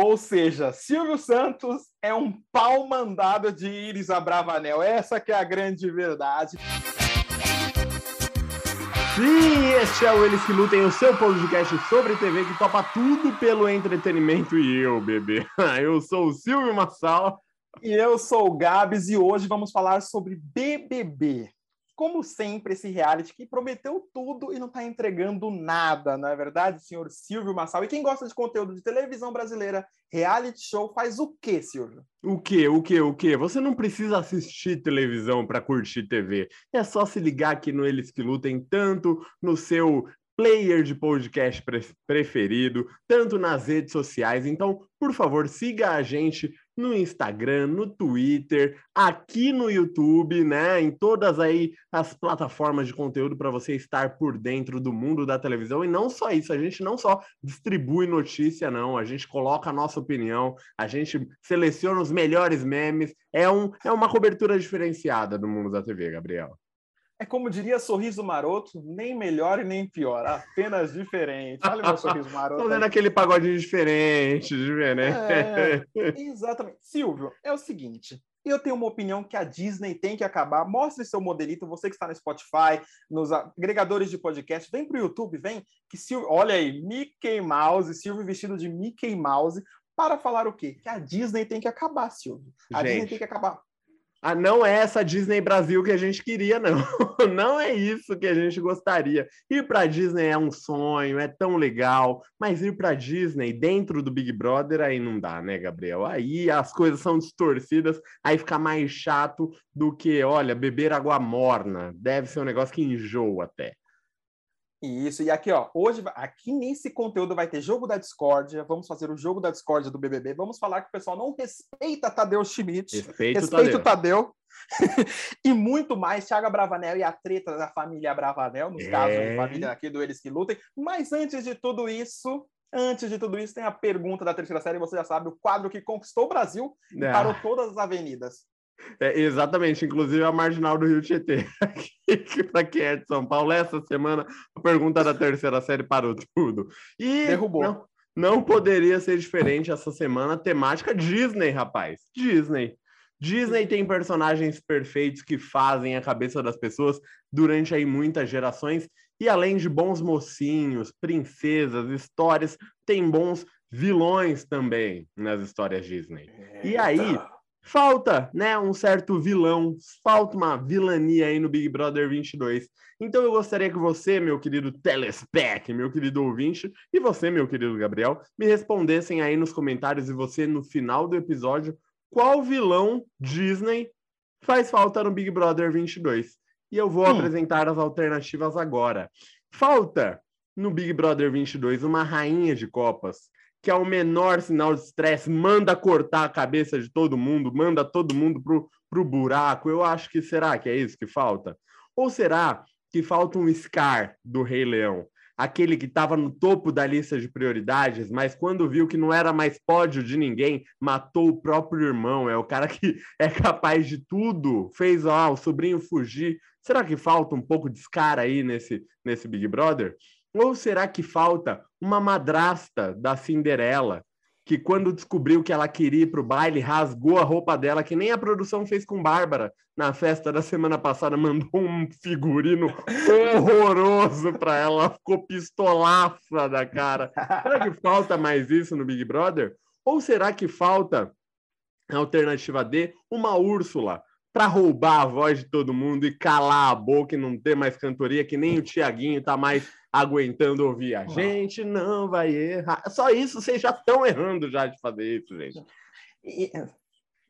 Ou seja, Silvio Santos é um pau mandado de Iris Abravanel. Essa que é a grande verdade. Sim, este é o Eles que Lutem, o seu podcast sobre TV que topa tudo pelo entretenimento e eu, bebê. Eu sou o Silvio Massala. E eu sou o Gabs e hoje vamos falar sobre BBB como sempre, esse reality que prometeu tudo e não está entregando nada, não é verdade, senhor Silvio Massal? E quem gosta de conteúdo de televisão brasileira, reality show, faz o quê, Silvio? O quê? O quê? O quê? Você não precisa assistir televisão para curtir TV. É só se ligar aqui no Eles Que Lutem, tanto no seu player de podcast preferido, tanto nas redes sociais. Então, por favor, siga a gente no Instagram, no Twitter, aqui no YouTube, né? Em todas aí as plataformas de conteúdo para você estar por dentro do mundo da televisão. E não só isso, a gente não só distribui notícia, não, a gente coloca a nossa opinião, a gente seleciona os melhores memes. É, um, é uma cobertura diferenciada do mundo da TV, Gabriel. É como diria Sorriso Maroto, nem melhor e nem pior, apenas diferente. Olha o meu sorriso maroto. Tô vendo aquele pagode diferente, diferente. É, exatamente. Silvio, é o seguinte. Eu tenho uma opinião que a Disney tem que acabar. Mostre seu modelito, você que está no Spotify, nos agregadores de podcast, vem para o YouTube, vem. Que Silvio, olha aí, Mickey Mouse, Silvio vestido de Mickey Mouse, para falar o quê? Que a Disney tem que acabar, Silvio. A Gente. Disney tem que acabar. Ah, não é essa Disney Brasil que a gente queria, não. Não é isso que a gente gostaria. Ir para Disney é um sonho, é tão legal, mas ir para Disney dentro do Big Brother aí não dá, né, Gabriel? Aí as coisas são distorcidas, aí fica mais chato do que, olha, beber água morna. Deve ser um negócio que enjoa até. Isso, e aqui, ó, hoje, aqui nesse conteúdo vai ter jogo da discórdia, vamos fazer o jogo da discórdia do BBB, vamos falar que o pessoal não respeita Tadeu Schmidt, Respeito respeita o Tadeu, e muito mais, Thiago Bravanel e a treta da família Bravanel, nos é... casos da família aqui do Eles Que Lutem, mas antes de tudo isso, antes de tudo isso, tem a pergunta da terceira série, você já sabe, o quadro que conquistou o Brasil e é. parou todas as avenidas. É, exatamente, inclusive a marginal do Rio Tietê. Para quem é de São Paulo, essa semana a pergunta da terceira série parou tudo. E derrubou. Não, não poderia ser diferente essa semana, temática Disney, rapaz. Disney. Disney tem personagens perfeitos que fazem a cabeça das pessoas durante aí muitas gerações e além de bons mocinhos, princesas, histórias, tem bons vilões também nas histórias Disney. Eita. E aí, falta, né, um certo vilão, falta uma vilania aí no Big Brother 22. Então eu gostaria que você, meu querido telespec, meu querido ouvinte, e você, meu querido Gabriel, me respondessem aí nos comentários e você no final do episódio qual vilão Disney faz falta no Big Brother 22. E eu vou hum. apresentar as alternativas agora. Falta no Big Brother 22 uma rainha de copas que é o menor sinal de estresse, manda cortar a cabeça de todo mundo, manda todo mundo pro, pro buraco. Eu acho que será que é isso que falta? Ou será que falta um Scar do Rei Leão? Aquele que estava no topo da lista de prioridades, mas quando viu que não era mais pódio de ninguém, matou o próprio irmão. É o cara que é capaz de tudo, fez ó, o sobrinho fugir. Será que falta um pouco de Scar aí nesse, nesse Big Brother? Ou será que falta uma madrasta da Cinderela, que quando descobriu que ela queria ir para o baile, rasgou a roupa dela, que nem a produção fez com Bárbara na festa da semana passada, mandou um figurino horroroso para ela, ela ficou pistolaça da cara. Será que falta mais isso no Big Brother? Ou será que falta, alternativa D, uma Úrsula? para roubar a voz de todo mundo e calar a boca e não ter mais cantoria, que nem o Tiaguinho tá mais aguentando ouvir. A gente não vai errar. Só isso, vocês já estão errando já de fazer isso, gente.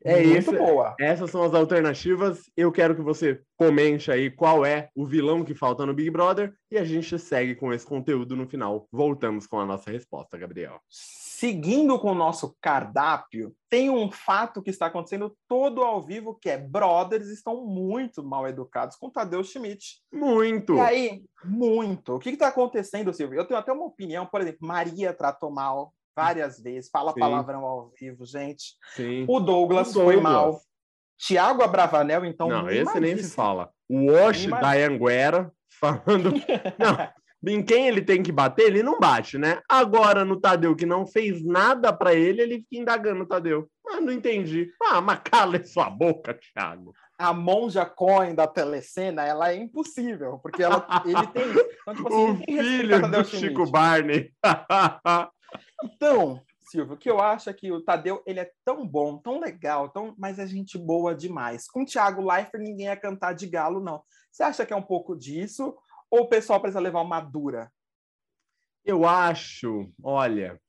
É isso. Boa. Essas são as alternativas. Eu quero que você comente aí qual é o vilão que falta no Big Brother e a gente segue com esse conteúdo no final. Voltamos com a nossa resposta, Gabriel. Seguindo com o nosso cardápio, tem um fato que está acontecendo todo ao vivo, que é brothers estão muito mal educados com Tadeu Schmidt. Muito! E aí, muito. O que está acontecendo, Silvio? Eu tenho até uma opinião, por exemplo, Maria tratou mal várias vezes, fala Sim. palavrão ao vivo, gente. Sim. O Douglas, o Douglas. foi mal. Tiago Abravanel, então. Não, esse nem se fala. O Wash da Anguera falando. Não, em quem ele tem que bater, ele não bate, né? Agora, no Tadeu, que não fez nada para ele, ele fica indagando o Tadeu. Ah, não entendi. Ah, mas cala sua boca, Thiago. A monja coin da telecena, ela é impossível, porque ela, ele tem... Então, tipo assim, o filho do Chico Barney. então, Silvio, o que eu acho é que o Tadeu, ele é tão bom, tão legal, tão, mas é gente boa demais. Com o Thiago Leifert, ninguém ia cantar de galo, não. Você acha que é um pouco disso? Ou o pessoal precisa levar uma dura? Eu acho, olha,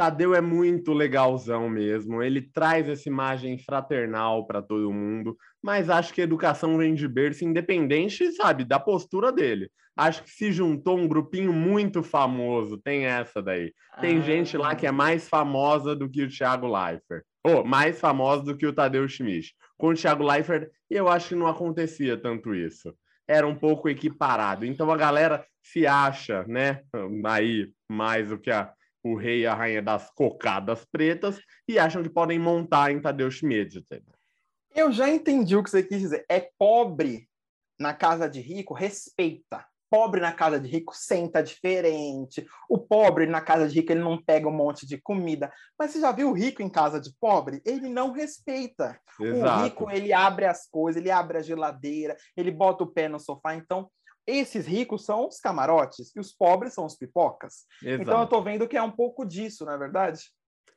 Tadeu é muito legalzão mesmo. Ele traz essa imagem fraternal para todo mundo, mas acho que a educação vem de berço, independente, sabe, da postura dele. Acho que se juntou um grupinho muito famoso, tem essa daí. Tem ah. gente lá que é mais famosa do que o Thiago Leifert. Ou mais famosa do que o Tadeu Schmidt. Com o Thiago Leifert, eu acho que não acontecia tanto isso. Era um pouco equiparado. Então a galera se acha, né, aí mais do que a o rei e a rainha das cocadas pretas e acham que podem montar em Tadeu Schmidt. Eu já entendi o que você quis dizer. É pobre na casa de rico, respeita. Pobre na casa de rico senta diferente. O pobre na casa de rico ele não pega um monte de comida. Mas você já viu o rico em casa de pobre? Ele não respeita. Exato. O rico ele abre as coisas, ele abre a geladeira, ele bota o pé no sofá. Então esses ricos são os camarotes e os pobres são os pipocas. Exato. Então eu estou vendo que é um pouco disso, não é verdade?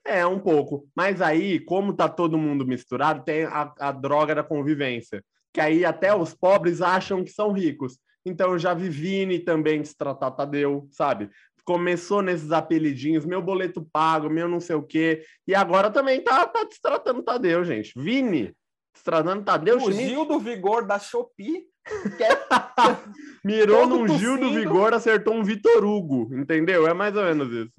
É, um pouco. Mas aí, como tá todo mundo misturado, tem a, a droga da convivência. Que aí até os pobres acham que são ricos. Então eu já vi Vini também destratar Tadeu, sabe? Começou nesses apelidinhos, meu boleto pago, meu não sei o quê. E agora também tá, tá destratando Tadeu, gente. Vini, destratando Tadeu. Fugiu do vigor da Shopee Mirou num Gil do Vigor, acertou um Vitor Hugo, entendeu? É mais ou menos isso.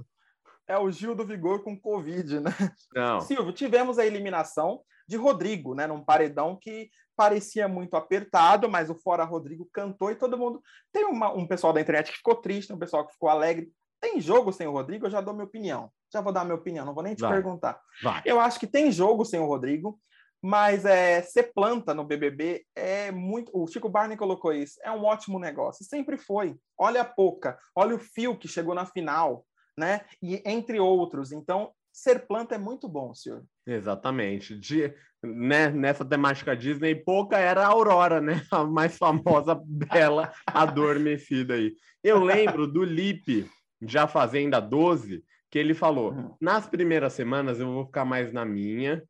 É o Gil do Vigor com Covid, né? Não. Silvio, tivemos a eliminação de Rodrigo, né? Num paredão que parecia muito apertado, mas o Fora Rodrigo cantou e todo mundo. Tem uma, um pessoal da internet que ficou triste, um pessoal que ficou alegre. Tem jogo sem o Rodrigo? Eu já dou minha opinião. Já vou dar minha opinião, não vou nem te Vai. perguntar. Vai. Eu acho que tem jogo sem o Rodrigo. Mas é, ser planta no BBB é muito. O Chico Barney colocou isso. É um ótimo negócio. Sempre foi. Olha a Poca, olha o Fio que chegou na final, né? E entre outros. Então, ser planta é muito bom, senhor. Exatamente. De, né, nessa temática Disney, Poca era a Aurora, né? A mais famosa bela adormecida aí. Eu lembro do Lipe, já Fazenda 12, que ele falou: uhum. nas primeiras semanas eu vou ficar mais na minha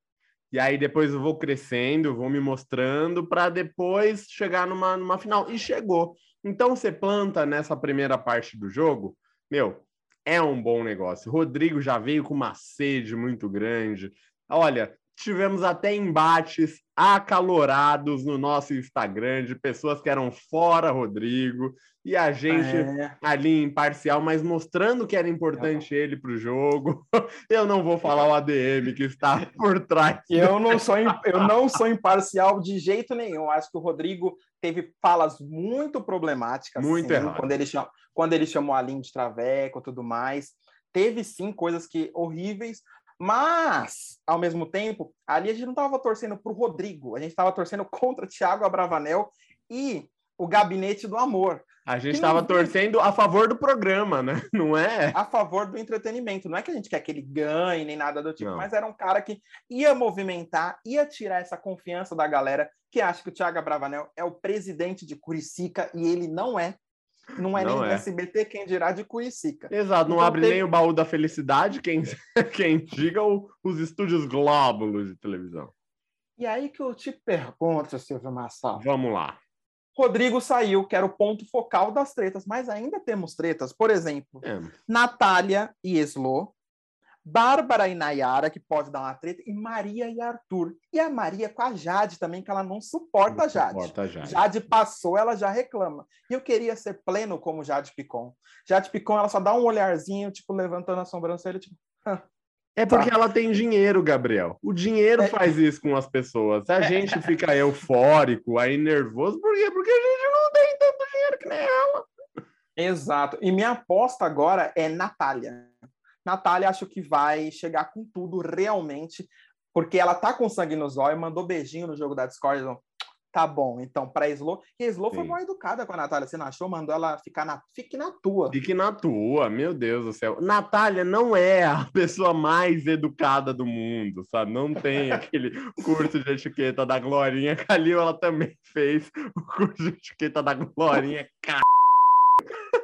e aí depois eu vou crescendo, vou me mostrando para depois chegar numa, numa final. E chegou. Então você planta nessa primeira parte do jogo, meu, é um bom negócio. Rodrigo já veio com uma sede muito grande. Olha, tivemos até embates acalorados no nosso Instagram de pessoas que eram fora Rodrigo e a gente é. ali imparcial, mas mostrando que era importante é. ele para o jogo. Eu não vou falar o ADM que está por trás. Eu não sou eu não sou imparcial de jeito nenhum. Acho que o Rodrigo teve falas muito problemáticas muito sim, quando ele chamou, quando ele chamou a Aline de traveco e tudo mais. Teve sim coisas que horríveis, mas, ao mesmo tempo, ali a gente não estava torcendo para o Rodrigo, a gente estava torcendo contra Thiago Abravanel e o Gabinete do Amor. A gente estava torcendo a favor do programa, né? Não é? A favor do entretenimento. Não é que a gente quer que ele ganhe nem nada do tipo, não. mas era um cara que ia movimentar, ia tirar essa confiança da galera que acha que o Thiago Abravanel é o presidente de Curicica e ele não é. Não é não nem é. SBT, quem dirá de Curicica. Exato, não então, abre teve... nem o baú da felicidade, quem, quem diga o, os estúdios glóbulos de televisão. E aí que eu te pergunto, Silvio Massal. Vamos lá. Rodrigo saiu, que era o ponto focal das tretas, mas ainda temos tretas. Por exemplo, é. Natália e Eslo, Bárbara e Nayara, que pode dar uma treta, e Maria e Arthur. E a Maria com a Jade também, que ela não suporta não a Jade. Suporta a Jade. Jade passou, ela já reclama. E eu queria ser pleno como Jade Picon. Jade Picon, ela só dá um olharzinho, tipo, levantando a sobrancelha, tipo... É porque tá. ela tem dinheiro, Gabriel. O dinheiro é. faz isso com as pessoas. A gente fica eufórico, aí nervoso, por quê? Porque a gente não tem tanto dinheiro que nem ela. Exato. E minha aposta agora é Natália. Natália acho que vai chegar com tudo realmente, porque ela tá com sangue nos olhos, mandou beijinho no jogo da Discord, Tá bom, então, pra Slo. E a Slo foi mal educada com a Natália. Você não achou? Mandou ela ficar na. Fique na tua. Fique na tua, meu Deus do céu. Natália não é a pessoa mais educada do mundo, sabe? Não tem aquele curso de etiqueta da Glorinha. Calil, ela também fez o curso de etiqueta da Glorinha. Car...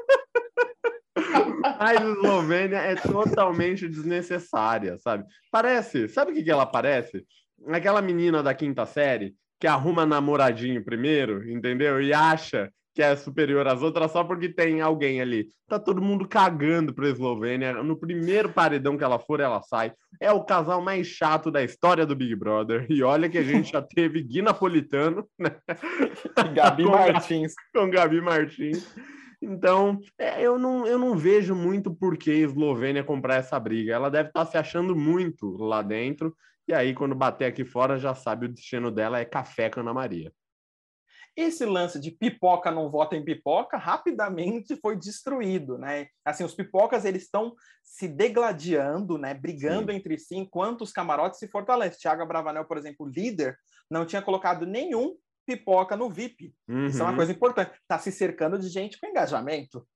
A Eslovênia é totalmente desnecessária, sabe? Parece, sabe o que, que ela parece? Aquela menina da quinta série que arruma namoradinho primeiro, entendeu? E acha que é superior às outras só porque tem alguém ali. Tá todo mundo cagando pra Eslovênia. No primeiro paredão que ela for, ela sai. É o casal mais chato da história do Big Brother. E olha que a gente já teve Gui Napolitano, né? Gabi com Martins. Com Gabi Martins. Então, é, eu, não, eu não vejo muito por que Eslovênia comprar essa briga. Ela deve estar tá se achando muito lá dentro. E aí, quando bater aqui fora, já sabe o destino dela é café com Ana Maria. Esse lance de pipoca não vota em pipoca rapidamente foi destruído, né? Assim, os pipocas eles estão se degladiando, né? Brigando Sim. entre si, enquanto os camarotes se fortalecem. Tiago Bravanel, por exemplo, líder, não tinha colocado nenhum pipoca no VIP. Uhum. Isso é uma uhum. coisa importante. Está se cercando de gente com engajamento,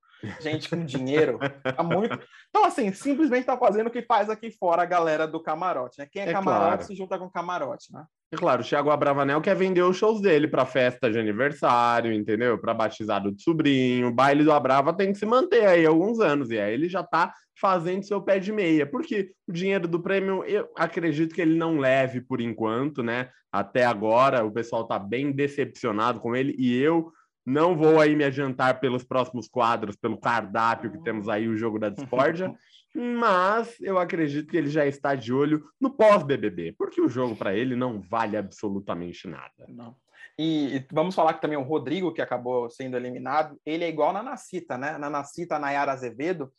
gente com dinheiro. Tá muito... Então, assim, simplesmente está fazendo o que faz aqui fora a galera do camarote. Né? Quem é, é camarote claro. se junta com camarote, né? É claro, o Thiago Abravanel quer vender os shows dele para festa de aniversário, entendeu? Para batizado de sobrinho. O baile do Abrava tem que se manter aí alguns anos. E aí ele já está fazendo seu pé de meia. Porque o dinheiro do prêmio, eu acredito que ele não leve por enquanto, né? Até agora, o pessoal está bem decepcionado com ele. E eu não vou aí me adiantar pelos próximos quadros, pelo cardápio que temos aí, o jogo da discórdia. mas eu acredito que ele já está de olho no pós-BBB, porque o jogo para ele não vale absolutamente nada. Não. E, e, vamos falar que também o Rodrigo, que acabou sendo eliminado, ele é igual na Nacita, né? Na Nacita, Nayara Azevedo,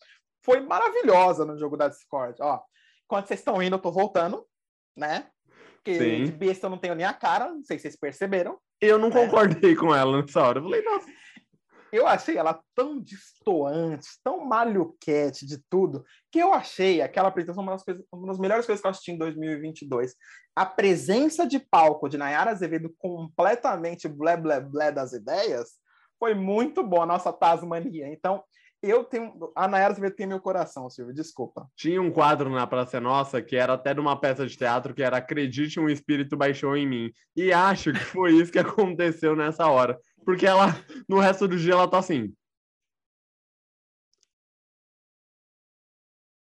foi maravilhosa no jogo da Discord. Ó, quando vocês estão indo, eu tô voltando, né? Porque Sim. de besta eu não tenho nem a cara, não sei se vocês perceberam. Eu não né? concordei com ela nessa hora. Eu falei, nossa, eu achei ela tão distoante, tão maluquete de tudo, que eu achei aquela apresentação uma das, coisas, uma das melhores coisas que eu assisti em 2022. A presença de palco de Nayara Azevedo completamente blé, blé, blé das ideias foi muito bom, a nossa Tasmania. Então, eu tenho. A Nayara Azevedo tem meu coração, Silvio, desculpa. Tinha um quadro na Praça Nossa que era até de uma peça de teatro que era Acredite, um espírito baixou em mim. E acho que foi isso que aconteceu nessa hora. Porque ela, no resto do dia, ela tá assim.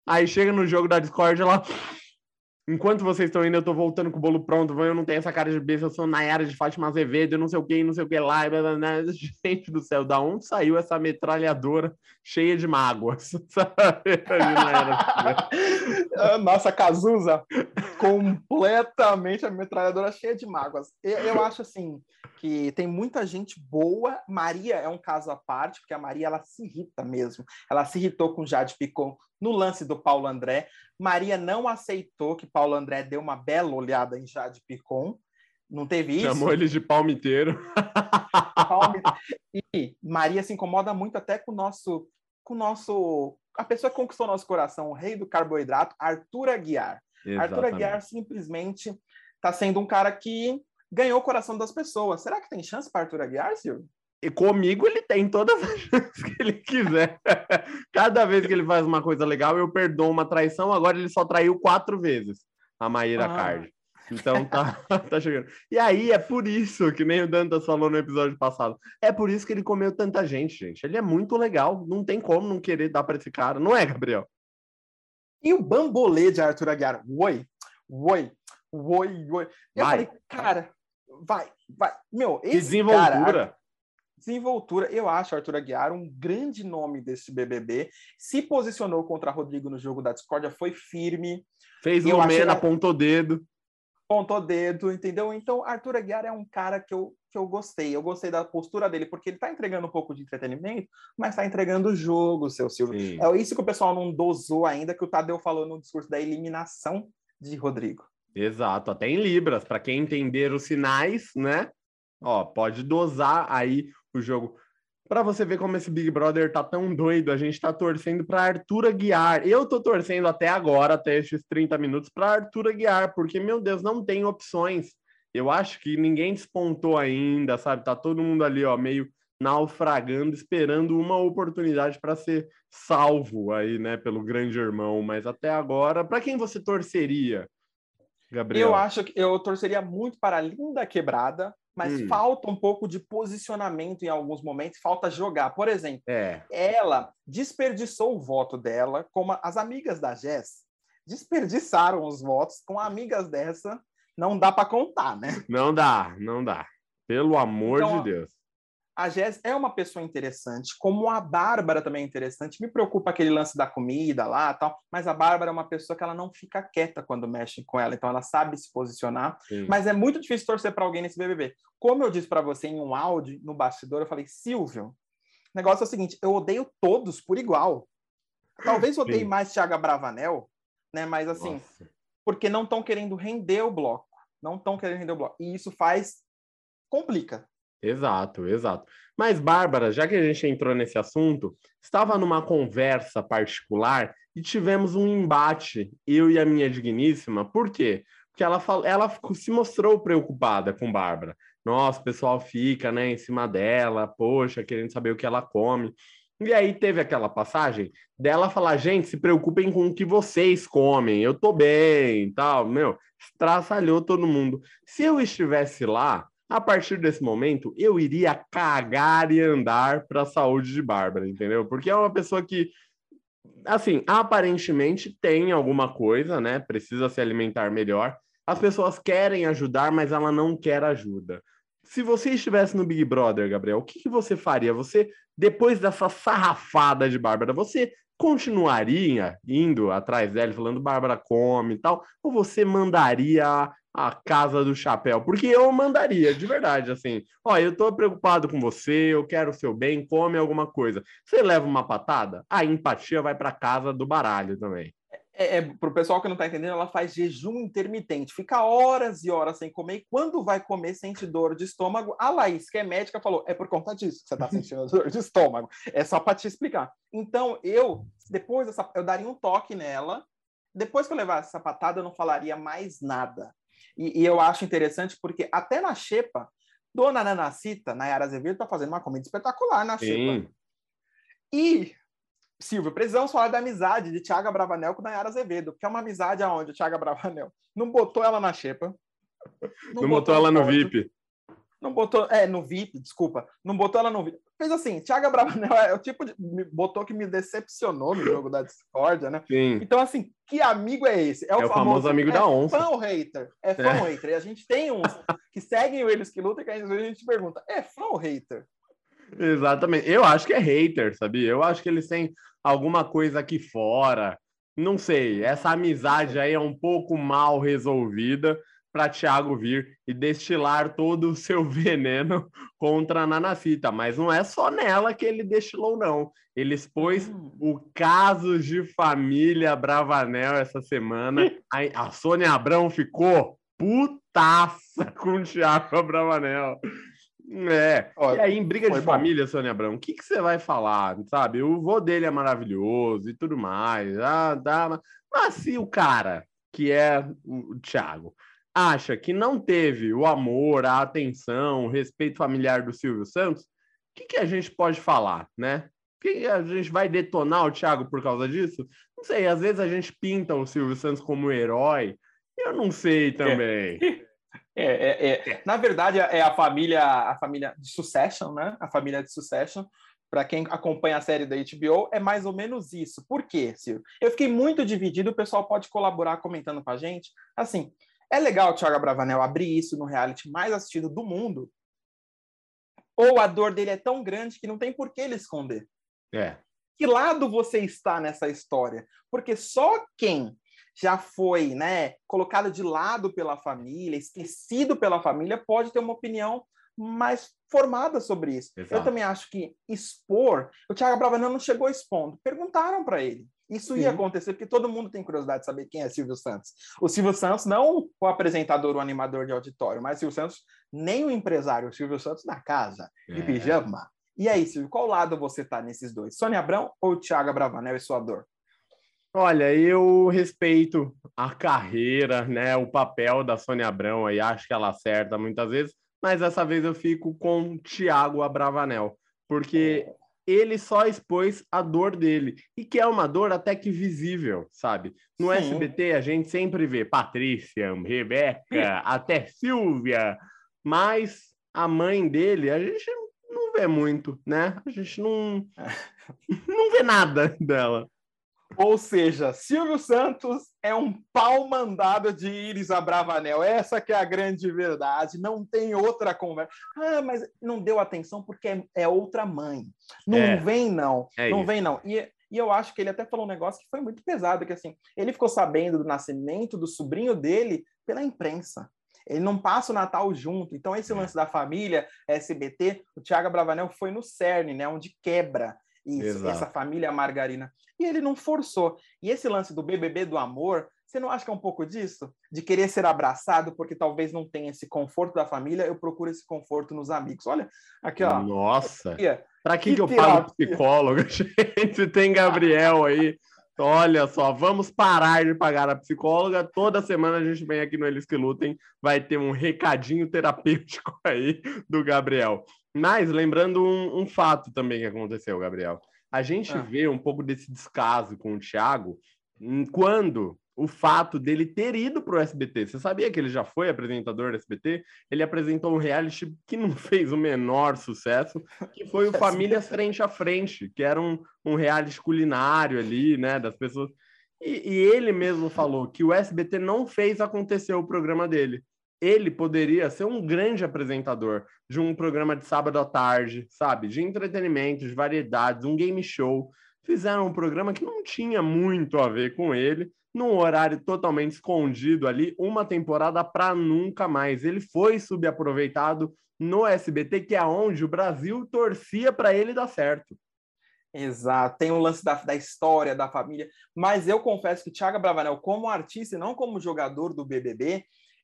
Aí chega no jogo da Discord, ela Enquanto vocês estão indo, eu tô voltando com o bolo pronto. Eu não tenho essa cara de besta, eu sou Nayara de Fátima Azevedo, eu não sei o que, não sei o que lá. Blá, blá, Gente do céu, da onde saiu essa metralhadora cheia de mágoas? Nossa, Cazuza, completamente a metralhadora cheia de mágoas. Eu, eu acho assim que tem muita gente boa. Maria é um caso à parte, porque a Maria ela se irrita mesmo. Ela se irritou com Jade Picon no lance do Paulo André. Maria não aceitou que Paulo André deu uma bela olhada em Jade Picon. Não teve isso? Chamou ele de palmiteiro. e Maria se incomoda muito até com o nosso, com o nosso, a pessoa que conquistou nosso coração, o rei do carboidrato, Arthur Aguiar. Exatamente. Arthur Aguiar simplesmente está sendo um cara que ganhou o coração das pessoas. Será que tem chance para Arthur Aguiar, Silvio? E comigo ele tem todas as chances que ele quiser. Cada vez que ele faz uma coisa legal, eu perdoo uma traição. Agora ele só traiu quatro vezes a Maíra ah. Card. Então tá, tá chegando. E aí é por isso que nem o Dantas falou no episódio passado. É por isso que ele comeu tanta gente, gente. Ele é muito legal. Não tem como não querer dar para esse cara. Não é, Gabriel? E o bambolê de Arthur Aguiar? Oi, oi, oi, oi. Eu vai. falei, cara, vai, vai. Meu, esse Desenvoltura. Cara, desenvoltura. Eu acho Arthur Aguiar um grande nome desse BBB. Se posicionou contra Rodrigo no jogo da discórdia, foi firme. Fez o Lumena, apontou dedo. Apontou dedo, entendeu? Então, Arthur Aguiar é um cara que eu, que eu gostei. Eu gostei da postura dele, porque ele está entregando um pouco de entretenimento, mas está entregando o jogo, seu Silvio. Sim. É isso que o pessoal não dosou ainda, que o Tadeu falou no discurso da eliminação de Rodrigo. Exato, até em Libras, para quem entender os sinais, né? Ó, pode dosar aí o jogo. Para você ver como esse Big Brother tá tão doido, a gente tá torcendo para Arthur Aguiar. Eu tô torcendo até agora, até esses 30 minutos, para Arthur Aguiar, porque, meu Deus, não tem opções. eu acho que ninguém despontou ainda, sabe? Tá todo mundo ali, ó, meio naufragando, esperando uma oportunidade para ser salvo aí, né, pelo grande irmão. Mas até agora, para quem você torceria, Gabriel? Eu acho que eu torceria muito para a Linda Quebrada, mas hum. falta um pouco de posicionamento em alguns momentos, falta jogar. Por exemplo, é. ela desperdiçou o voto dela, como as amigas da Jess desperdiçaram os votos com amigas dessa, não dá para contar, né? Não dá, não dá. Pelo amor então, de Deus a Jess é uma pessoa interessante, como a Bárbara também é interessante. Me preocupa aquele lance da comida lá, tal, mas a Bárbara é uma pessoa que ela não fica quieta quando mexe com ela, então ela sabe se posicionar. Sim. Mas é muito difícil torcer para alguém nesse BBB. Como eu disse para você em um áudio no bastidor, eu falei: "Silvio, o negócio é o seguinte, eu odeio todos por igual. Talvez eu odeie mais Thiago Bravanel, né, mas assim, Nossa. porque não estão querendo render o bloco. Não estão querendo render o bloco. E isso faz complica Exato, exato. Mas, Bárbara, já que a gente entrou nesse assunto, estava numa conversa particular e tivemos um embate, eu e a minha digníssima. Por quê? Porque ela, ela se mostrou preocupada com Bárbara. Nossa, o pessoal fica né, em cima dela, poxa, querendo saber o que ela come. E aí teve aquela passagem dela falar, gente, se preocupem com o que vocês comem, eu tô bem, tal, meu, estraçalhou todo mundo. Se eu estivesse lá, a partir desse momento, eu iria cagar e andar para a saúde de Bárbara, entendeu? Porque é uma pessoa que, assim, aparentemente tem alguma coisa, né? Precisa se alimentar melhor. As pessoas querem ajudar, mas ela não quer ajuda. Se você estivesse no Big Brother, Gabriel, o que, que você faria? Você, depois dessa sarrafada de Bárbara, você continuaria indo atrás dela, falando Bárbara come e tal, ou você mandaria a casa do chapéu, porque eu mandaria, de verdade, assim, ó, eu tô preocupado com você, eu quero o seu bem, come alguma coisa. Você leva uma patada, a empatia vai para casa do baralho também. É, é, pro pessoal que não tá entendendo, ela faz jejum intermitente, fica horas e horas sem comer, e quando vai comer, sente dor de estômago. A Laís, que é médica, falou: é por conta disso que você tá sentindo dor de estômago. É só para te explicar. Então, eu, depois dessa, eu daria um toque nela. Depois que eu levasse essa patada, eu não falaria mais nada. E, e eu acho interessante porque até na Xepa, Dona Nanacita, Nayara Azevedo, está fazendo uma comida espetacular na Xepa. E, Silvio, precisamos falar da amizade de Tiago Bravanel com Nayara Azevedo, porque é uma amizade aonde o Tiago Bravanel não botou ela na Xepa. Não, não botou, botou ela no VIP. Não botou, é, no VIP, desculpa. Não botou ela no VIP. Fez assim, Thiago Bravanel é o tipo de. botou que me decepcionou no jogo da Discord, né? Sim. Então, assim, que amigo é esse? É o, é famoso, famoso, amigo é da onça. É fã ou hater? É fã é. ou hater? E a gente tem uns que seguem eles que lutam e que a gente pergunta: é fã ou hater? Exatamente. Eu acho que é hater, sabia? Eu acho que eles têm alguma coisa aqui fora. Não sei. Essa amizade aí é um pouco mal resolvida para Thiago vir e destilar todo o seu veneno contra a Nanacita, mas não é só nela que ele destilou, não. Ele expôs hum. o caso de família Bravanel essa semana. A, a Sônia Abrão ficou putaça com o Thiago Bravanel. É. Olha, e aí, em briga de bom. família, Sônia Abrão, o que, que você vai falar? Sabe? O vô dele é maravilhoso e tudo mais. Ah, dá, mas se o cara, que é o Thiago, acha que não teve o amor, a atenção, o respeito familiar do Silvio Santos, o que, que a gente pode falar, né? Que a gente vai detonar o Thiago por causa disso? Não sei, às vezes a gente pinta o Silvio Santos como herói, eu não sei também. É, é, é, é. Na verdade, é a família, a família de Succession, né? A família de Succession, para quem acompanha a série da HBO, é mais ou menos isso. Por quê, Silvio? Eu fiquei muito dividido, o pessoal pode colaborar comentando com a gente. Assim, é legal o Thiago Bravanel abrir isso no reality mais assistido do mundo? Ou a dor dele é tão grande que não tem por que ele esconder? É. Que lado você está nessa história? Porque só quem já foi né, colocado de lado pela família, esquecido pela família, pode ter uma opinião mais formada sobre isso. Exato. Eu também acho que expor. O Thiago Bravanel não chegou expondo. Perguntaram para ele. Isso ia acontecer porque todo mundo tem curiosidade de saber quem é Silvio Santos. O Silvio Santos, não o apresentador, o animador de auditório, mas Silvio Santos, nem o empresário, o Silvio Santos na casa, de é. pijama. E aí, Silvio, qual lado você tá nesses dois? Sônia Abrão ou Thiago Bravanel e sua dor? Olha, eu respeito a carreira, né, o papel da Sônia Abrão aí, acho que ela acerta muitas vezes, mas dessa vez eu fico com Tiago Abravanel, porque ele só expôs a dor dele, e que é uma dor até que visível, sabe? No Sim. SBT a gente sempre vê Patrícia, Rebeca, até Silvia, mas a mãe dele a gente não vê muito, né? A gente não, não vê nada dela. Ou seja, Silvio Santos é um pau mandado de Iris Abravanel. Essa que é a grande verdade. Não tem outra conversa. Ah, mas não deu atenção porque é, é outra mãe. Não é. vem, não. É não isso. vem, não. E, e eu acho que ele até falou um negócio que foi muito pesado, que assim, ele ficou sabendo do nascimento do sobrinho dele pela imprensa. Ele não passa o Natal junto. Então, esse lance da família, SBT, o Thiago Bravanel foi no cerne, né? Onde quebra isso, essa família margarina. E ele não forçou. E esse lance do BBB do amor, você não acha que é um pouco disso? De querer ser abraçado porque talvez não tenha esse conforto da família, eu procuro esse conforto nos amigos. Olha, aqui, ó. Nossa! Para que, que, que eu pago psicólogo, gente? Tem Gabriel aí. Olha só, vamos parar de pagar a psicóloga. Toda semana a gente vem aqui no Eles que Lutem, vai ter um recadinho terapêutico aí do Gabriel. Mas lembrando um, um fato também que aconteceu, Gabriel. A gente ah. vê um pouco desse descaso com o Thiago quando o fato dele ter ido para o SBT. Você sabia que ele já foi apresentador do SBT? Ele apresentou um reality que não fez o menor sucesso, que foi o Famílias Frente a Frente, que era um, um reality culinário ali, né, das pessoas. E, e ele mesmo falou que o SBT não fez acontecer o programa dele ele poderia ser um grande apresentador de um programa de sábado à tarde, sabe? De entretenimento, de variedades, um game show. Fizeram um programa que não tinha muito a ver com ele, num horário totalmente escondido ali, uma temporada para nunca mais. Ele foi subaproveitado no SBT, que é onde o Brasil torcia para ele dar certo. Exato, tem o lance da, da história, da família, mas eu confesso que Thiago Bravanel, como artista e não como jogador do BBB,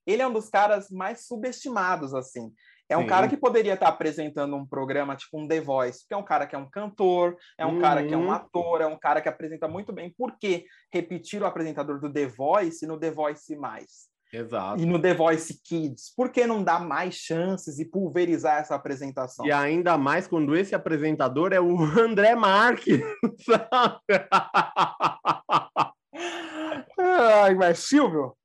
ele é um dos caras mais subestimados, assim. É um Sim. cara que poderia estar apresentando um programa tipo um The Voice, que é um cara que é um cantor, é um uhum. cara que é um uhum. ator, é um cara que apresenta muito bem. Por que repetir o apresentador do The Voice no The Voice mais? Exato. E no The Voice Kids? Por que não dar mais chances e pulverizar essa apresentação? E ainda mais quando esse apresentador é o André Marques, Ai, mas Silvio,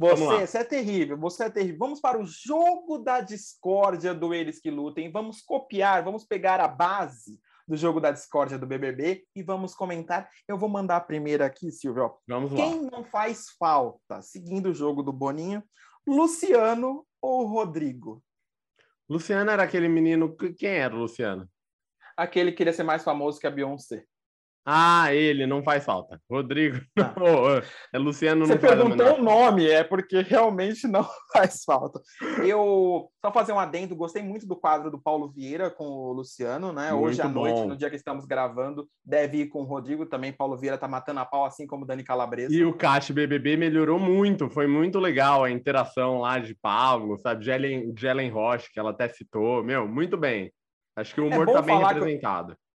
você, você é terrível, você é terrível. Vamos para o jogo da discórdia do Eles que Lutem. Vamos copiar, vamos pegar a base do jogo da discórdia do BBB e vamos comentar. Eu vou mandar a primeira aqui, Silvio. Vamos lá. Quem não faz falta, seguindo o jogo do Boninho, Luciano ou Rodrigo? Luciano era aquele menino. Quem era o Luciano? Aquele que queria ser mais famoso que a Beyoncé. Ah, ele não faz falta. Rodrigo. Ah. é Luciano Você perguntou o nome, é porque realmente não faz falta. Eu só fazer um adendo, gostei muito do quadro do Paulo Vieira com o Luciano, né? Muito Hoje à bom. noite, no dia que estamos gravando, deve ir com o Rodrigo também. Paulo Vieira tá matando a pau, assim como Dani Calabresa. E o Caixa BBB melhorou muito, foi muito legal a interação lá de Paulo, sabe? Jelen, Jelen Roche, que ela até citou. Meu, muito bem. Acho que o é humor é tá bem representado. Que...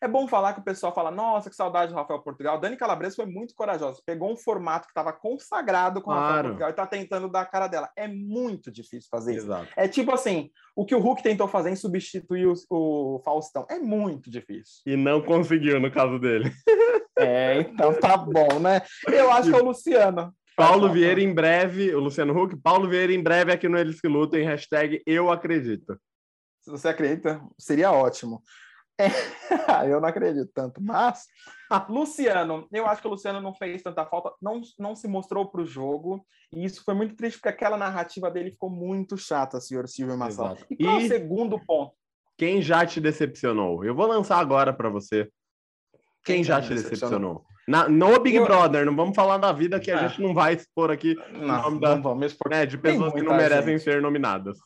É bom falar que o pessoal fala, nossa, que saudade do Rafael Portugal. Dani Calabresa foi muito corajosa. Pegou um formato que estava consagrado com o Rafael Portugal e está tentando dar a cara dela. É muito difícil fazer Exato. isso. É tipo assim, o que o Hulk tentou fazer em substituir o, o Faustão. É muito difícil. E não conseguiu, no caso dele. É, então tá bom, né? Eu acho que é o Luciano. Paulo Vieira em breve, o Luciano Huck, Paulo Vieira em breve aqui no Eles que Lutam, hashtag eu acredito. Se você acredita, seria ótimo. É, eu não acredito tanto, mas Luciano, eu acho que o Luciano não fez tanta falta, não, não se mostrou para o jogo, e isso foi muito triste, porque aquela narrativa dele ficou muito chata, senhor Silvio Massal. E qual e... é o segundo ponto? Quem já te decepcionou? Eu vou lançar agora para você. Quem, Quem já te decepcionou? decepcionou? Na, no Big eu... Brother, não vamos falar da vida que a é. gente não vai expor aqui não, nome da, não vamos expor. Né, de pessoas que não merecem gente. ser nominadas.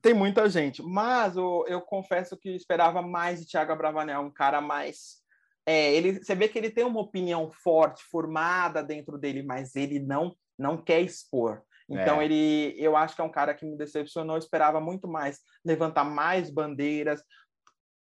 Tem muita gente, mas eu, eu confesso que esperava mais de Thiago Bravanel, um cara mais. É, ele, você vê que ele tem uma opinião forte, formada dentro dele, mas ele não não quer expor. Então é. ele, eu acho que é um cara que me decepcionou. Eu esperava muito mais, levantar mais bandeiras,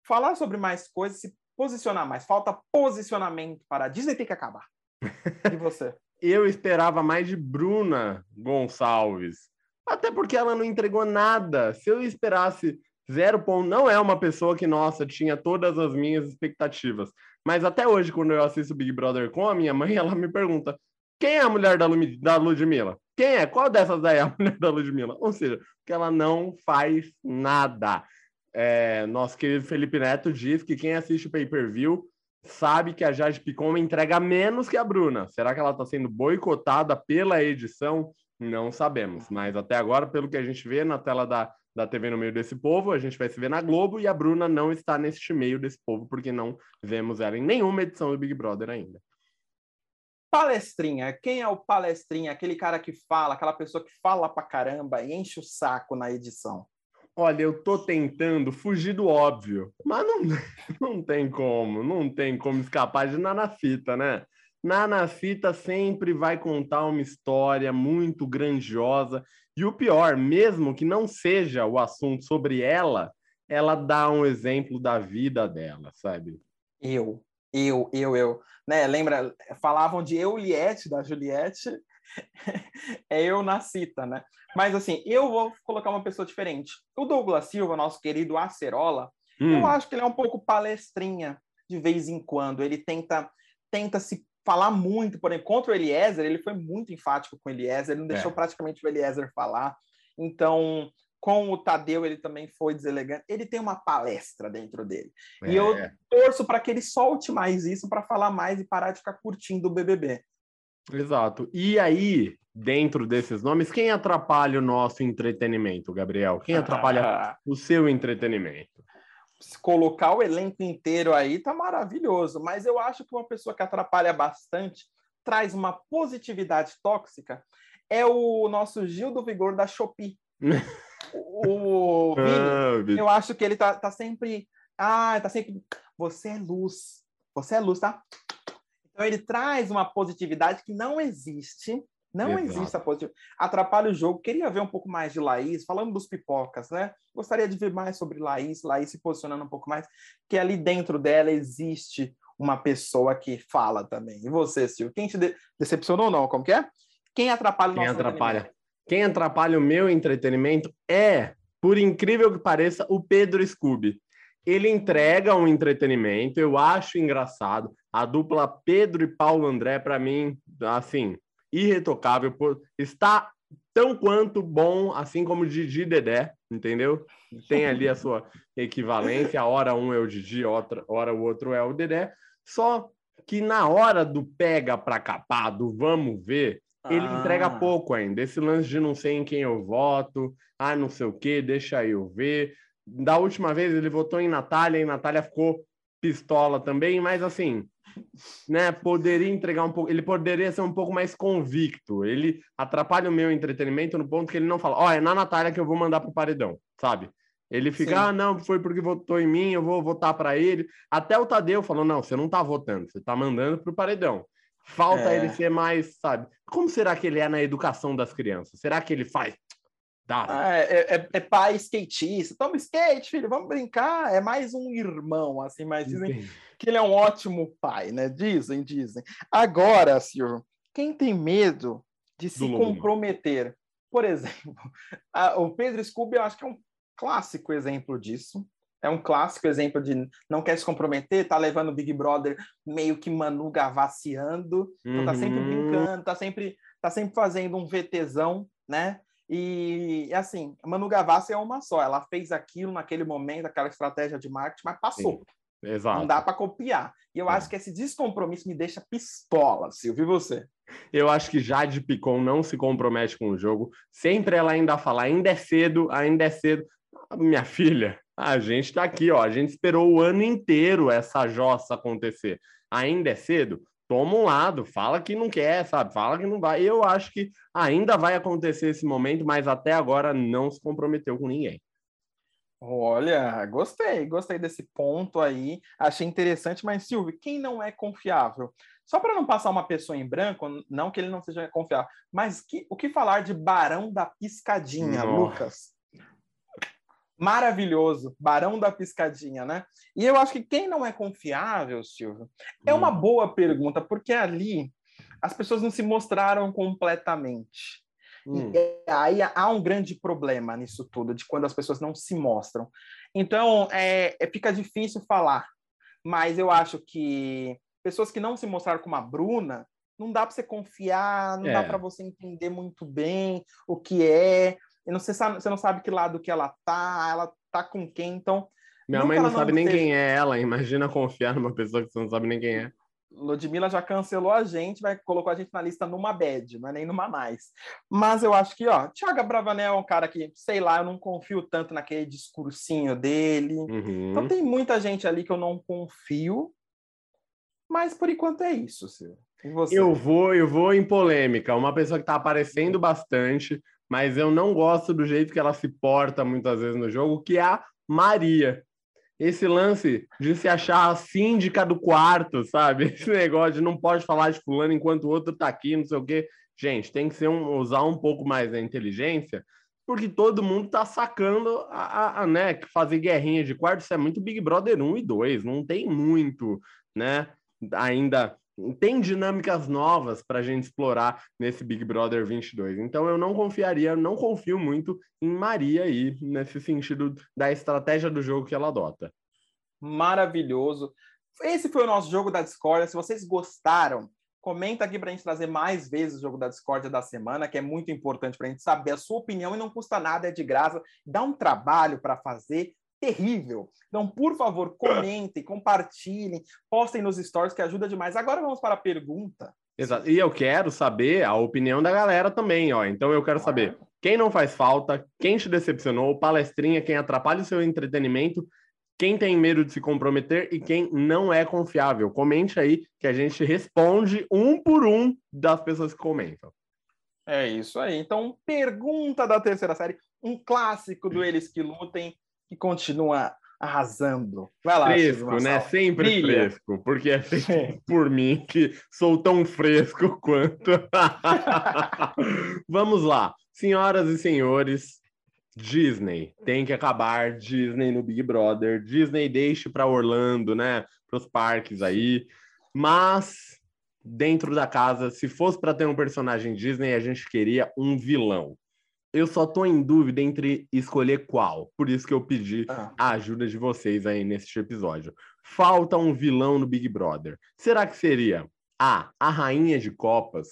falar sobre mais coisas, se posicionar mais. Falta posicionamento para a Disney tem que acabar. E você? eu esperava mais de Bruna Gonçalves. Até porque ela não entregou nada. Se eu esperasse zero ponto, não é uma pessoa que, nossa, tinha todas as minhas expectativas. Mas até hoje, quando eu assisto Big Brother com a minha mãe, ela me pergunta: quem é a mulher da, Lu, da Ludmilla? Quem é? Qual dessas daí é a mulher da Ludmilla? Ou seja, porque ela não faz nada. É, nosso querido Felipe Neto diz que quem assiste o pay-per-view sabe que a Jade Picon entrega menos que a Bruna. Será que ela está sendo boicotada pela edição? Não sabemos. Mas até agora, pelo que a gente vê na tela da, da TV no meio desse povo, a gente vai se ver na Globo e a Bruna não está neste meio desse povo, porque não vemos ela em nenhuma edição do Big Brother ainda. Palestrinha, quem é o palestrinha? Aquele cara que fala, aquela pessoa que fala pra caramba e enche o saco na edição. Olha, eu tô tentando fugir do óbvio, mas não, não tem como, não tem como escapar de Nanafita, né? Nanafita sempre vai contar uma história muito grandiosa. E o pior, mesmo que não seja o assunto sobre ela, ela dá um exemplo da vida dela, sabe? Eu, eu, eu, eu. Né? Lembra, falavam de Euliette, da Juliette, é eu na cita, né? Mas assim, eu vou colocar uma pessoa diferente. O Douglas Silva, nosso querido Acerola, hum. eu acho que ele é um pouco palestrinha de vez em quando. Ele tenta, tenta se falar muito, por exemplo, contra o Eliezer, ele foi muito enfático com o Eliezer, ele não deixou é. praticamente o Eliezer falar. Então, com o Tadeu, ele também foi deselegante. Ele tem uma palestra dentro dele. É. E eu é. torço para que ele solte mais isso para falar mais e parar de ficar curtindo o BBB. Exato. E aí, dentro desses nomes, quem atrapalha o nosso entretenimento, Gabriel? Quem atrapalha o seu entretenimento? Se colocar o elenco inteiro aí tá maravilhoso, mas eu acho que uma pessoa que atrapalha bastante, traz uma positividade tóxica, é o nosso Gil do Vigor da Shopee. o Vini, ah, eu acho que ele tá, tá sempre. Ah, tá sempre. Você é luz. Você é luz, tá? Então ele traz uma positividade que não existe não Exato. existe a positividade. Atrapalha o jogo. Queria ver um pouco mais de Laís, falando dos pipocas, né? Gostaria de ver mais sobre Laís, Laís se posicionando um pouco mais, que ali dentro dela existe uma pessoa que fala também. E você, Silvio? Quem te de decepcionou ou não? Como que é? Quem atrapalha o Quem atrapalha? Quem atrapalha o meu entretenimento é, por incrível que pareça, o Pedro Scooby. Ele entrega um entretenimento, eu acho engraçado. A dupla Pedro e Paulo André, para mim, assim, irretocável, por, está tão quanto bom, assim como o Didi Dedé, entendeu? Tem ali a sua equivalência, a hora um é o Didi, outra hora o outro é o Dedé, só que na hora do pega para capar, do vamos ver, ele ah. entrega pouco ainda. Esse lance de não sei em quem eu voto, ah, não sei o que, deixa eu ver. Da última vez ele votou em Natália e Natália ficou pistola também, mas assim, né, poderia entregar um pouco, ele poderia ser um pouco mais convicto. Ele atrapalha o meu entretenimento no ponto que ele não fala, ó, oh, é na Natália que eu vou mandar pro paredão, sabe? Ele fica, Sim. ah, não, foi porque votou em mim, eu vou votar para ele. Até o Tadeu falou, não, você não tá votando, você tá mandando pro paredão. Falta é. ele ser mais, sabe? Como será que ele é na educação das crianças? Será que ele faz? Ah, é, é, é, pai skatista. Toma skate, filho, vamos brincar. É mais um irmão, assim, mas dizem Entendi. Que ele é um ótimo pai, né? Dizem, dizem. Agora, senhor, quem tem medo de se comprometer? Por exemplo, a, o Pedro Scooby, eu acho que é um clássico exemplo disso. É um clássico exemplo de não quer se comprometer, tá levando o Big Brother meio que Manu gavaciando, então tá sempre uhum. brincando, tá sempre, tá sempre fazendo um VTzão, né? E, assim, Manu Gavassi é uma só. Ela fez aquilo naquele momento, aquela estratégia de marketing, mas passou. Sim, exato. Não dá para copiar. E eu é. acho que esse descompromisso me deixa pistola, Silvio. E você? Eu acho que Jade Picon não se compromete com o jogo. Sempre ela ainda fala, ainda é cedo, ainda é cedo. Minha filha, a gente está aqui, ó. A gente esperou o ano inteiro essa jossa acontecer. Ainda é cedo? toma um lado, fala que não quer, sabe? Fala que não vai. Eu acho que ainda vai acontecer esse momento, mas até agora não se comprometeu com ninguém. Olha, gostei, gostei desse ponto aí. Achei interessante, mas Silvio, quem não é confiável? Só para não passar uma pessoa em branco, não que ele não seja confiável, mas que, o que falar de Barão da Piscadinha, Nossa. Lucas? maravilhoso, Barão da Piscadinha, né? E eu acho que quem não é confiável, Silvio, é uma hum. boa pergunta, porque ali as pessoas não se mostraram completamente. Hum. E aí há um grande problema nisso tudo, de quando as pessoas não se mostram. Então, é, é fica difícil falar, mas eu acho que pessoas que não se mostraram como a Bruna, não dá para você confiar, não é. dá para você entender muito bem o que é. E não, você, sabe, você não sabe que lado que ela tá, ela tá com quem, então. Minha mãe não sabe nem quem é ela, imagina confiar numa pessoa que você não sabe nem quem é. Ludmilla já cancelou a gente, vai colocou a gente na lista numa bad, não é nem numa mais. Mas eu acho que, ó, Thiago Bravanel é um cara que, sei lá, eu não confio tanto naquele discursinho dele. Uhum. Então tem muita gente ali que eu não confio. Mas por enquanto é isso, Silvio. Eu vou, eu vou em polêmica. Uma pessoa que está aparecendo bastante, mas eu não gosto do jeito que ela se porta muitas vezes no jogo, que é a Maria esse lance de se achar a síndica do quarto, sabe? Esse negócio de não pode falar de fulano enquanto o outro tá aqui, não sei o quê. Gente, tem que ser um, usar um pouco mais da inteligência, porque todo mundo tá sacando a, a, a né, que fazer guerrinha de quarto, isso é muito Big Brother 1 e 2, não tem muito, né? Ainda tem dinâmicas novas para a gente explorar nesse Big Brother 22. Então eu não confiaria, não confio muito em Maria aí, nesse sentido da estratégia do jogo que ela adota. Maravilhoso. Esse foi o nosso jogo da Discord. Se vocês gostaram, comenta aqui para a gente trazer mais vezes o jogo da Discord da semana, que é muito importante para a gente saber a sua opinião e não custa nada, é de graça, dá um trabalho para fazer, terrível. Então, por favor, comentem, compartilhem, postem nos stories que ajuda demais. Agora vamos para a pergunta. Exato. E eu quero saber a opinião da galera também, ó. Então eu quero saber quem não faz falta, quem te decepcionou, palestrinha, quem atrapalha o seu entretenimento, quem tem medo de se comprometer e quem não é confiável. Comente aí que a gente responde um por um das pessoas que comentam. É isso aí. Então, pergunta da terceira série, um clássico do Eles que Lutem que continua arrasando. Vai lá, fresco, né? Sempre Brilha. fresco, porque é feito Sim. por mim que sou tão fresco quanto. Vamos lá, senhoras e senhores. Disney tem que acabar Disney no Big Brother. Disney deixe para Orlando, né? Para os parques aí. Mas dentro da casa, se fosse para ter um personagem Disney, a gente queria um vilão eu só tô em dúvida entre escolher qual. Por isso que eu pedi ah. a ajuda de vocês aí neste episódio. Falta um vilão no Big Brother. Será que seria A, a rainha de copas,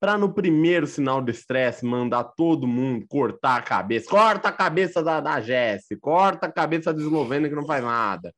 para no primeiro sinal de estresse mandar todo mundo cortar a cabeça. Corta a cabeça da, da Jesse, corta a cabeça do Eslovênia que não faz nada.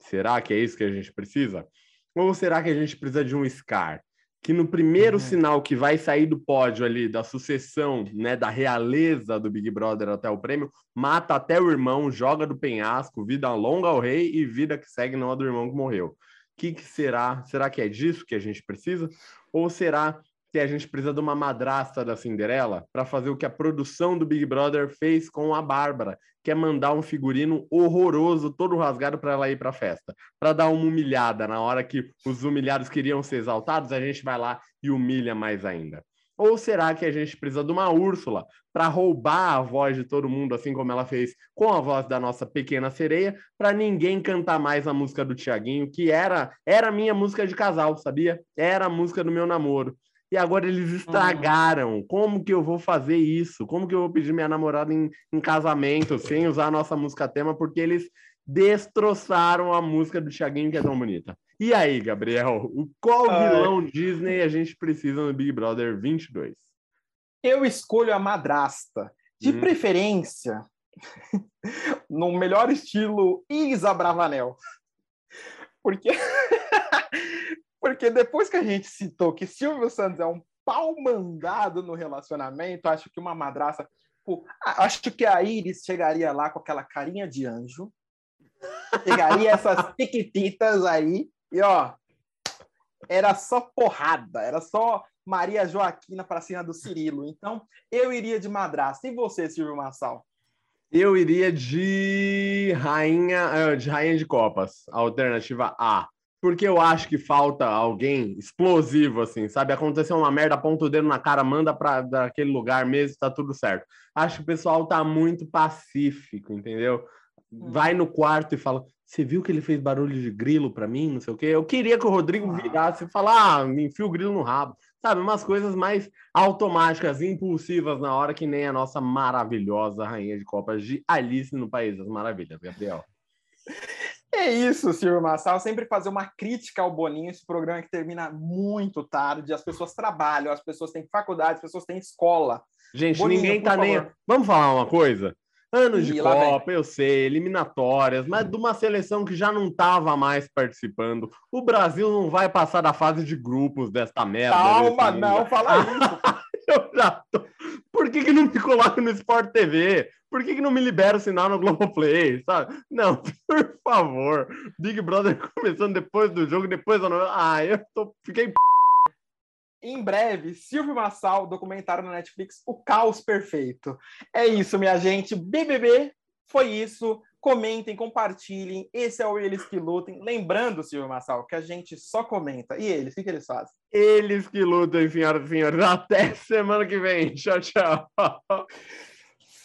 Será que é isso que a gente precisa? Ou será que a gente precisa de um Scar? Que no primeiro uhum. sinal que vai sair do pódio ali, da sucessão, né, da realeza do Big Brother até o prêmio, mata até o irmão, joga do penhasco, vida longa ao rei e vida que segue não a do irmão que morreu. O que, que será? Será que é disso que a gente precisa? Ou será que a gente precisa de uma madrasta da Cinderela para fazer o que a produção do Big Brother fez com a Bárbara, que é mandar um figurino horroroso, todo rasgado para ela ir para a festa, para dar uma humilhada na hora que os humilhados queriam ser exaltados, a gente vai lá e humilha mais ainda. Ou será que a gente precisa de uma Úrsula para roubar a voz de todo mundo, assim como ela fez com a voz da nossa pequena sereia, para ninguém cantar mais a música do Tiaguinho, que era era minha música de casal, sabia? Era a música do meu namoro e agora eles estragaram. Como que eu vou fazer isso? Como que eu vou pedir minha namorada em, em casamento sem usar a nossa música tema? Porque eles destroçaram a música do Thiaguinho, que é tão bonita. E aí, Gabriel, qual Ai. vilão Disney a gente precisa no Big Brother 22? Eu escolho a madrasta. De hum. preferência, no melhor estilo Isa Bravanel. Porque Porque depois que a gente citou que Silvio Santos é um pau mandado no relacionamento, acho que uma madraça. Pô, acho que a Iris chegaria lá com aquela carinha de anjo, pegaria essas piquititas aí e, ó, era só porrada, era só Maria Joaquina para cima do Cirilo. Então, eu iria de madrasta. E você, Silvio Massal? Eu iria de rainha, eh, de rainha de copas, alternativa A porque eu acho que falta alguém explosivo, assim, sabe? Aconteceu uma merda, aponta o dedo na cara, manda para aquele lugar mesmo, tá tudo certo. Acho que o pessoal tá muito pacífico, entendeu? vai no quarto e fala: Você viu que ele fez barulho de grilo para mim? Não sei o quê. Eu queria que o Rodrigo virasse e falasse: Ah, me enfia o grilo no rabo. Sabe, umas coisas mais automáticas, impulsivas na hora, que nem a nossa maravilhosa rainha de Copas de Alice no País das Maravilhas, Gabriel. É isso, Silvio Massal. Sempre fazer uma crítica ao Boninho, esse programa que termina muito tarde, as pessoas trabalham, as pessoas têm faculdade, as pessoas têm escola. Gente, Boninho, ninguém tá nem. Vamos falar uma coisa? Anos de Copa, eu sei, eliminatórias, mas de uma seleção que já não estava mais participando. O Brasil não vai passar da fase de grupos desta merda. Calma, não, fala isso. eu já tô... Por que, que não me coloca no Sport TV? Por que, que não me libera o sinal no Globoplay, sabe? Não, por favor. Big Brother começando depois do jogo, depois da novela. Ah, eu tô... fiquei em breve, Silvio Massal, documentário na Netflix, O Caos Perfeito. É isso, minha gente. BBB foi isso. Comentem, compartilhem. Esse é o Eles que Lutem. Lembrando, Silvio Massal, que a gente só comenta. E eles, o que, que eles fazem? Eles que lutem, senhoras e senhores. Até semana que vem. Tchau, tchau.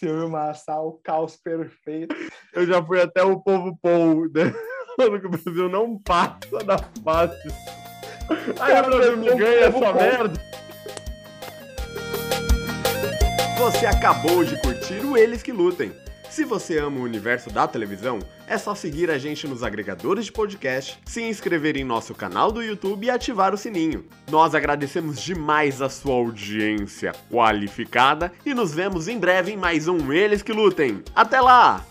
Silvio Massal, Caos Perfeito. Eu já fui até o povo Paul, né? que o Brasil não passa da fase. Aí o Brasil me ganha essa merda. Você acabou de curtir o Eles que Lutem. Se você ama o universo da televisão, é só seguir a gente nos agregadores de podcast, se inscrever em nosso canal do YouTube e ativar o sininho. Nós agradecemos demais a sua audiência qualificada e nos vemos em breve em mais um Eles que Lutem. Até lá!